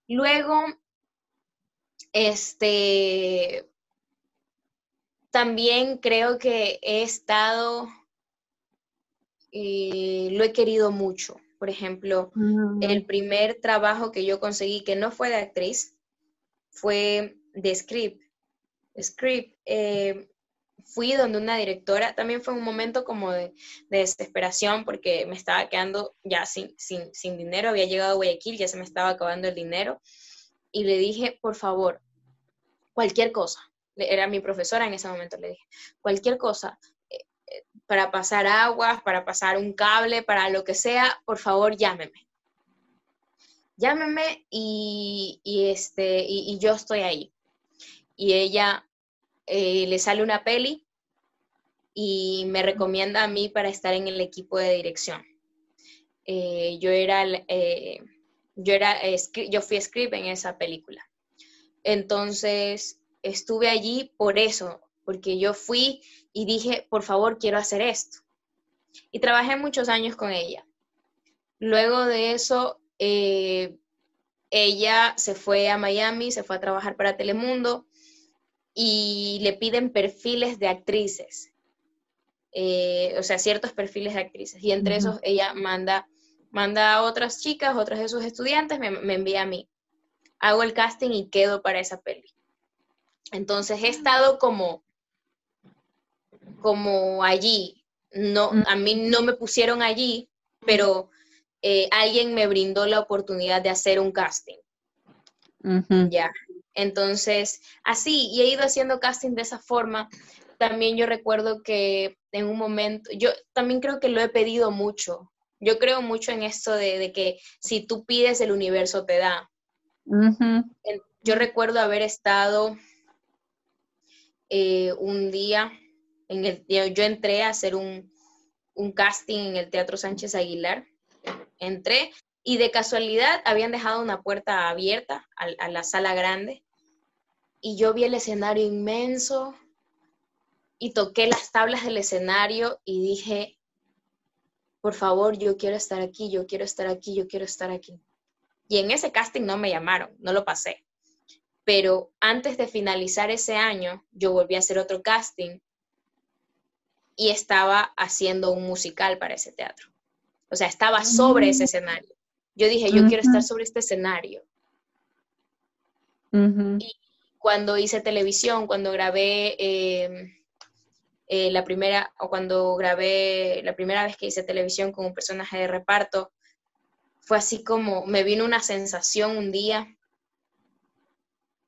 Luego, este, también creo que he estado, eh, lo he querido mucho. Por ejemplo, el primer trabajo que yo conseguí, que no fue de actriz, fue de script. Script. Eh, fui donde una directora, también fue un momento como de, desesperación porque me estaba quedando ya sin, sin, dinero, había llegado a Guayaquil, ya se me estaba acabando el dinero, y le dije, por favor, cualquier cosa, era mi profesora en ese momento, le dije, cualquier cosa, eh, eh, para pasar aguas, para pasar un cable, para lo que sea, por favor, llámeme. Llámeme y, este, y yo estoy ahí y ella eh, le sale una peli y me recomienda a mí para estar en el equipo de dirección. Eh, yo era, eh, yo era, yo fui script en esa película. Entonces, estuve allí por eso, porque yo fui y dije, por favor, quiero hacer esto. Y trabajé muchos años con ella. Luego de eso, ella se fue a Miami, se fue a trabajar para Telemundo y le piden perfiles de actrices, eh, o sea, ciertos perfiles de actrices. Y entre esos ella manda, manda a otras chicas, otros de sus estudiantes, me, me envía a mí. Hago el casting y quedo para esa peli. Entonces he estado como, como allí. No, a mí no me pusieron allí, pero eh, alguien me brindó la oportunidad de hacer un casting. Ya. Entonces, así, y he ido haciendo casting de esa forma. También yo recuerdo que en un momento, yo también creo que lo he pedido mucho. Yo creo mucho en esto de, que si tú pides, el universo te da. Yo recuerdo haber estado eh, un día, en el, yo entré a hacer un, un casting en el Teatro Sánchez Aguilar entré y de casualidad habían dejado una puerta abierta a, la sala grande y yo vi el escenario inmenso y toqué las tablas del escenario y dije, por favor, yo quiero estar aquí, yo quiero estar aquí, yo quiero estar aquí. Y en ese casting no me llamaron, no lo pasé. Pero antes de finalizar ese año, yo volví a hacer otro casting y estaba haciendo un musical para ese teatro. O sea, estaba sobre ese mm. escenario. Yo dije, yo quiero estar sobre este escenario. Y cuando hice televisión, cuando grabé em, eh, la primera, o cuando grabé la primera vez que hice televisión con un personaje de reparto, fue así como, me vino una sensación un día.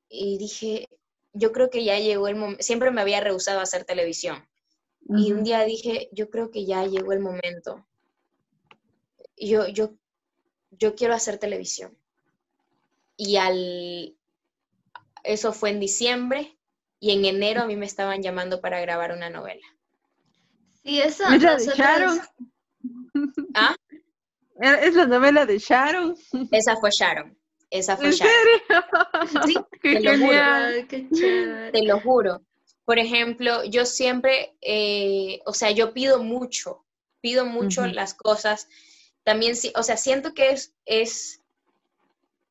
Y dije, yo creo que ya llegó el momento, siempre me había rehusado a hacer televisión. Y un día dije, yo creo que ya llegó el momento yo, yo, yo quiero hacer televisión. Y al, eso fue en diciembre y en enero a mí me estaban llamando para grabar una novela. Sí, eso. ¿Es la de Sharon? ¿Ah? ¿Es la novela de Sharon? Esa fue Sharon. Esa fue ¿En Sharon. serio? Sí, te lo juro. Te lo juro. Por ejemplo, yo siempre, eh, o sea, yo pido mucho, pido mucho las cosas también, o sea, siento que es, es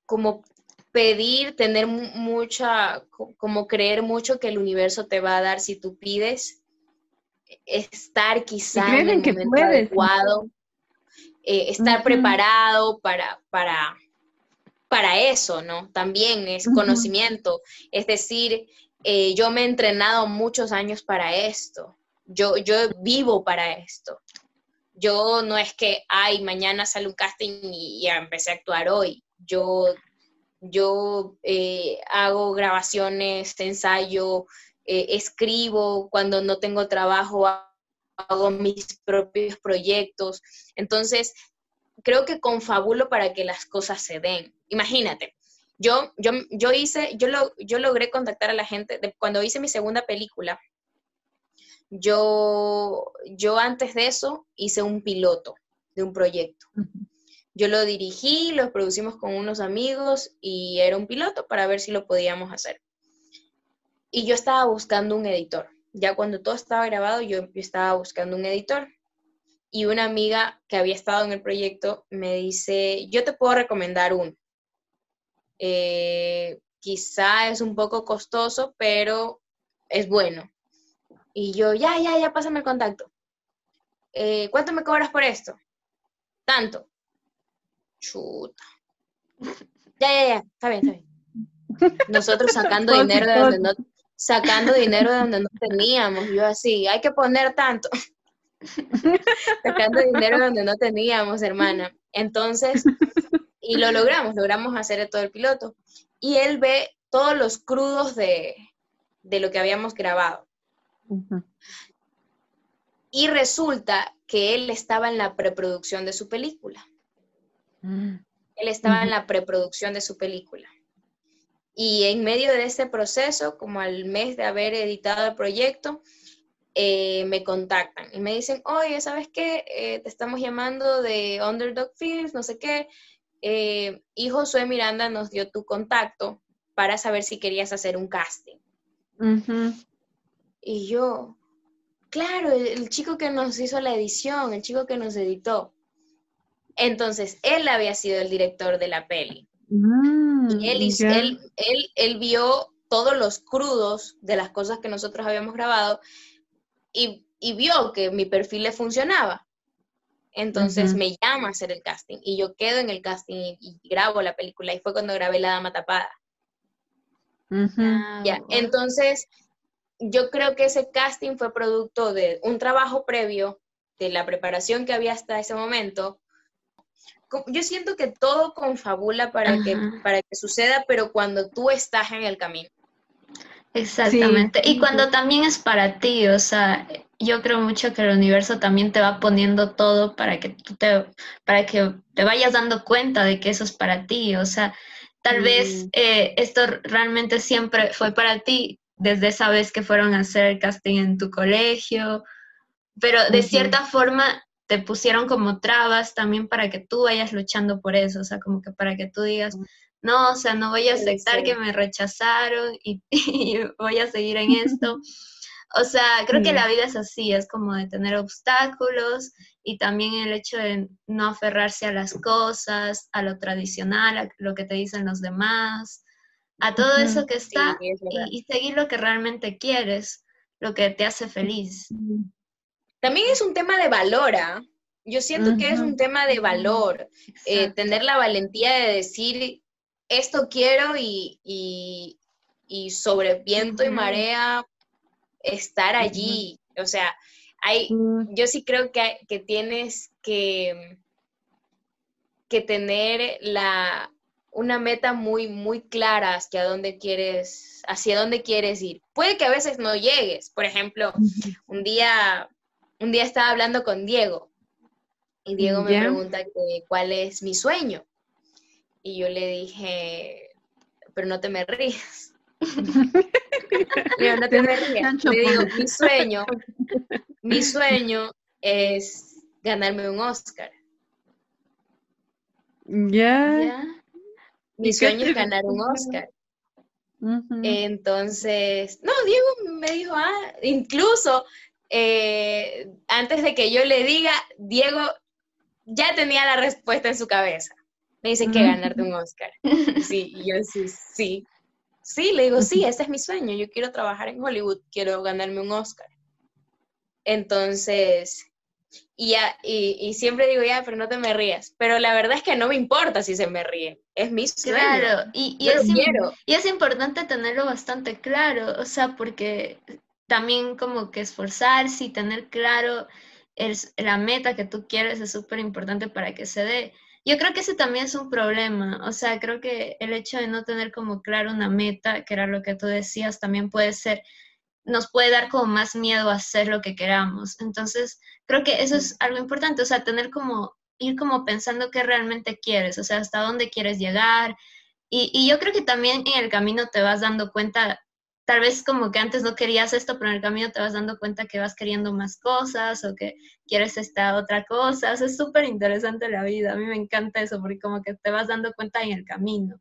como pedir, tener mucha, como creer mucho que el universo te va a dar si tú pides, estar quizá en el momento adecuado, eh, estar preparado para, para, para eso, ¿no? También es conocimiento, es decir, eh, yo me he entrenado muchos años para esto, yo, yo vivo para esto. Yo no es que, ay, mañana sale un casting y empecé a actuar hoy. Yo, yo eh, hago grabaciones, ensayo, eh, escribo, cuando no tengo trabajo hago mis propios proyectos. Entonces, creo que confabulo para que las cosas se den. Imagínate, yo, yo, yo hice, yo, lo, yo logré contactar a la gente, cuando hice mi segunda película, yo, yo antes de eso hice un piloto de un proyecto. Yo lo dirigí, lo producimos con unos amigos y era un piloto para ver si lo podíamos hacer. Y yo estaba buscando un editor. Ya cuando todo estaba grabado, yo, estaba buscando un editor. Y una amiga que había estado en el proyecto me dice, yo te puedo recomendar uno. Eh, quizá es un poco costoso, pero es bueno. Y yo, ya, ya, ya, pásame el contacto. Eh, ¿Cuánto me cobras por esto? Tanto. Chuta. Ya, ya, ya, está bien, está bien. Nosotros sacando dinero de donde no, sacando dinero de donde no teníamos. Yo así, hay que poner tanto. sacando dinero de donde no teníamos, hermana. Entonces, y lo logramos, logramos hacer todo el piloto. Y él ve todos los crudos de, de lo que habíamos grabado. Y resulta que él estaba en la preproducción de su película. Él estaba en la preproducción de su película. Y en medio de este proceso, como al mes de haber editado el proyecto, eh, me contactan y me dicen, oye, ¿sabes qué? Eh, te estamos llamando de Underdog Films, no sé qué. Eh, y Josué Miranda nos dio tu contacto para saber si querías hacer un casting. Y yo, claro, el, chico que nos hizo la edición, el chico que nos editó. Entonces, él había sido el director de la peli. Mm, y él, él, él, vio todos los crudos de las cosas que nosotros habíamos grabado y, vio que mi perfil le funcionaba. Entonces me llama a hacer el casting y yo quedo en el casting y, grabo la película y fue cuando grabé La Dama Tapada. Ah, ya, entonces yo creo que ese casting fue producto de un trabajo previo, de la preparación que había hasta ese momento. Yo siento que todo confabula para, que, para que suceda, pero cuando tú estás en el camino. Exactamente. Y cuando también es para ti, o sea, yo creo mucho que el universo también te va poniendo todo para que tú te, para que te vayas dando cuenta de que eso es para ti. O sea, tal vez eh, esto realmente siempre fue para ti, desde esa vez que fueron a hacer el casting en tu colegio, pero de cierta forma te pusieron como trabas también para que tú vayas luchando por eso, o sea, como que para que tú digas, no, o sea, no voy a aceptar que me rechazaron y, voy a seguir en esto. O sea, creo que la vida es así, es como de tener obstáculos y también el hecho de no aferrarse a las cosas, a lo tradicional, a lo que te dicen los demás, a todo eso que está y, seguir lo que realmente quieres, lo que te hace feliz. También es un tema de valor, ¿ah? Yo siento que es un tema de valor, eh, tener la valentía de decir, esto quiero y, y, sobre viento y marea estar allí. O sea, hay, yo sí creo que, que tienes que, que tener la, una meta muy, muy clara hacia dónde quieres, hacia dónde quieres ir. Puede que a veces no llegues. Por ejemplo, un día, un día estaba hablando con Diego y Diego me pregunta cuál es mi sueño. Y yo le dije, pero no te me rías. no te me rías. Le digo, mi sueño, mi sueño es ganarme un Oscar. Ya. Mi sueño es ganar un Oscar. Entonces, no, Diego me dijo, ah, incluso eh, antes de que yo le diga, Diego ya tenía la respuesta en su cabeza me dice que ganarte un Oscar. Sí, y yo sí, sí. Sí, le digo, sí, ese es mi sueño. Yo quiero trabajar en Hollywood, quiero ganarme un Oscar. Entonces, y, ya, y, siempre digo, ya, pero no te me rías. Pero la verdad es que no me importa si se me ríe. Es mi sueño. Claro, y, y, es, y es importante tenerlo bastante claro, o sea, porque también como que esforzarse y tener claro el, la meta que tú quieres es súper importante para que se dé. Yo creo que ese también es un problema, o sea, creo que el hecho de no tener como claro una meta, que era lo que tú decías, también puede ser, nos puede dar como más miedo a hacer lo que queramos. Entonces, creo que eso es algo importante, o sea, tener como, ir como pensando qué realmente quieres, o sea, hasta dónde quieres llegar. Y, yo creo que también en el camino te vas dando cuenta tal vez como que antes no querías esto, pero en el camino te vas dando cuenta que vas queriendo más cosas o que quieres esta otra cosa. es súper interesante la vida. A mí me encanta eso porque como que te vas dando cuenta en el camino.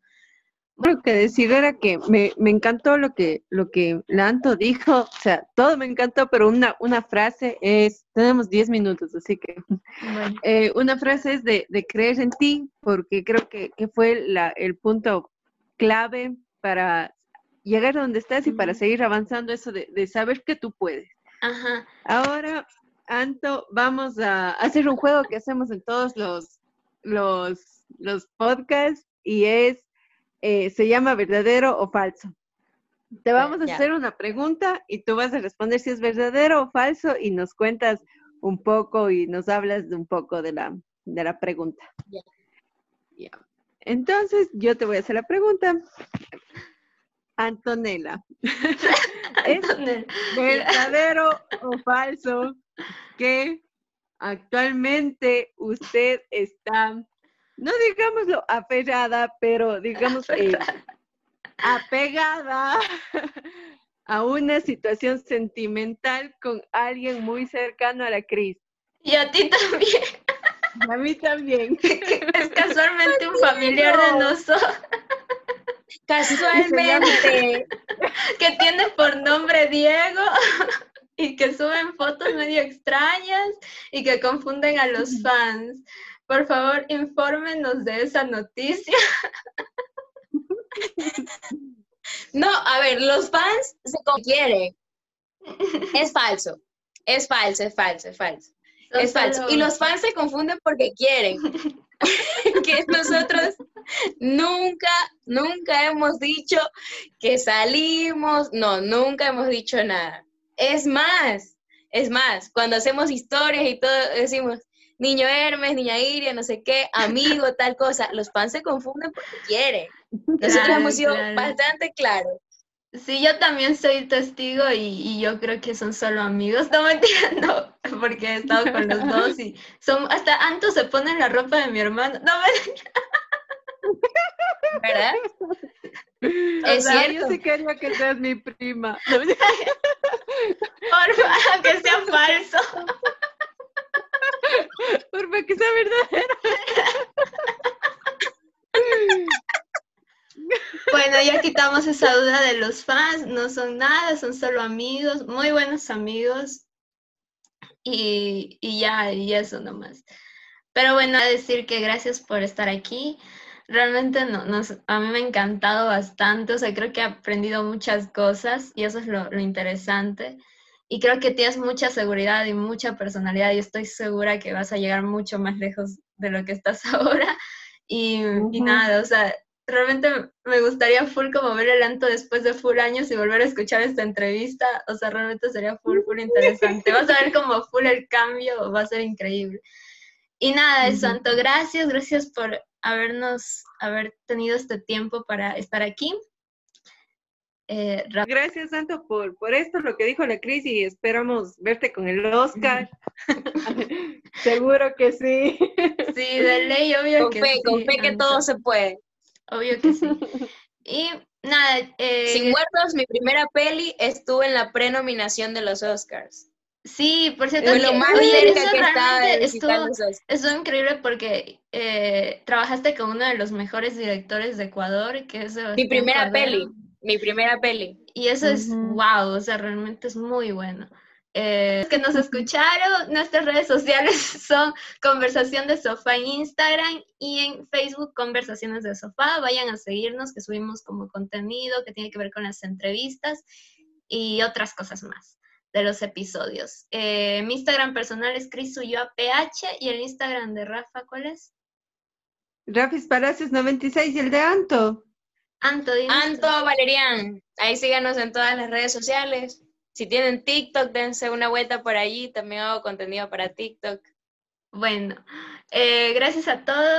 Lo que decir era que me, encantó lo que, lo que Lanto dijo, o sea, todo me encantó, pero una, una frase es, tenemos 10 minutos, así que eh, una frase es de, creer en ti, porque creo que, que fue la, el punto clave para llegar a donde estás y para seguir avanzando eso de, saber que tú puedes. Ajá. Ahora, Anto, vamos a hacer un juego que hacemos en todos los, los, los podcasts y es, eh, se llama verdadero o falso. Te vamos a hacer una pregunta y tú vas a responder si es verdadero o falso y nos cuentas un poco y nos hablas de un poco de la, de la pregunta. Entonces, yo te voy a hacer la pregunta. Antonella. ¿Es verdadero o falso que actualmente usted está, no digámoslo aferrada, pero digamos, eh, apegada a una situación sentimental con alguien muy cercano a la Cris. Y a ti también. A mí también. es casualmente un familiar de nosotros. Casualmente. que tiene por nombre Diego y que suben fotos medio extrañas y que confunden a los fans. Por favor, infórmenos de esa noticia. No, a ver, los fans se quieren. Es falso. Es falso, es falso, es falso. es falso. Y los fans se confunden porque quieren. que nosotros nunca, nunca hemos dicho que salimos. No, nunca hemos dicho nada. Es más, es más, cuando hacemos historias y todo, decimos, niño Hermes, niña Iria, no sé qué, amigo, tal cosa. Los fans se confunden porque quieren. Nosotros hemos sido bastante claros. Sí, yo también soy testigo y, yo creo que son solo amigos. No me entiendo, porque he estado con los dos y son, hasta Anto se pone la ropa de mi hermano. No me ¿Verdad? es cierto. Yo sí quería que seas mi prima. Porfa, que sea falso. Porfa, que sea verdadero. Bueno, ya quitamos esa duda de los fans, no son nada, son solo amigos, muy buenos amigos. Y, ya, y eso nomás. Pero bueno, a decir que gracias por estar aquí. Realmente no, a mí me ha encantado bastante, o sea, creo que he aprendido muchas cosas y eso es lo, interesante. Y creo que tienes mucha seguridad y mucha personalidad y estoy segura que vas a llegar mucho más lejos de lo que estás ahora. Y, y nada, o sea, realmente me gustaría full como ver el Anto después de full años y volver a escuchar esta entrevista. O sea, realmente sería full, full interesante. Vas a ver como full el cambio, va a ser increíble. Y nada, es Santo, gracias, gracias por habernos, haber tenido este tiempo para estar aquí. Eh, gracias, Santo, por, por esto, lo que dijo la Cris, y esperamos verte con el Oscar. Seguro que sí. Sí, de ley, obvio que sí. Con fe que todo se puede. Obvio que sí. Y nada. Eh, Sin muertos, mi primera peli estuvo en la prenominación de los Oscars. Sí, por cierto, lo más cerca que estaba estuvo, estuvo increíble porque eh, trabajaste con uno de los mejores directores de Ecuador, que es mi primera peli, mi primera peli. Y eso es wow, o sea, realmente es muy bueno. Eh, que nos escucharon, nuestras redes sociales son Conversación de Sofá en Instagram y en Facebook Conversaciones de Sofá. Vayan a seguirnos, que subimos como contenido que tiene que ver con las entrevistas y otras cosas más de los episodios. Eh, mi Instagram personal es PH y el Instagram de Rafa, ¿cuál es? Rafis Palacios 96 y el de Anto. Anto, Anto Valerian. Ahí síganos en todas las redes sociales. Si tienen TikTok, dense una vuelta por allí. También hago contenido para TikTok. Bueno, eh, gracias a todos.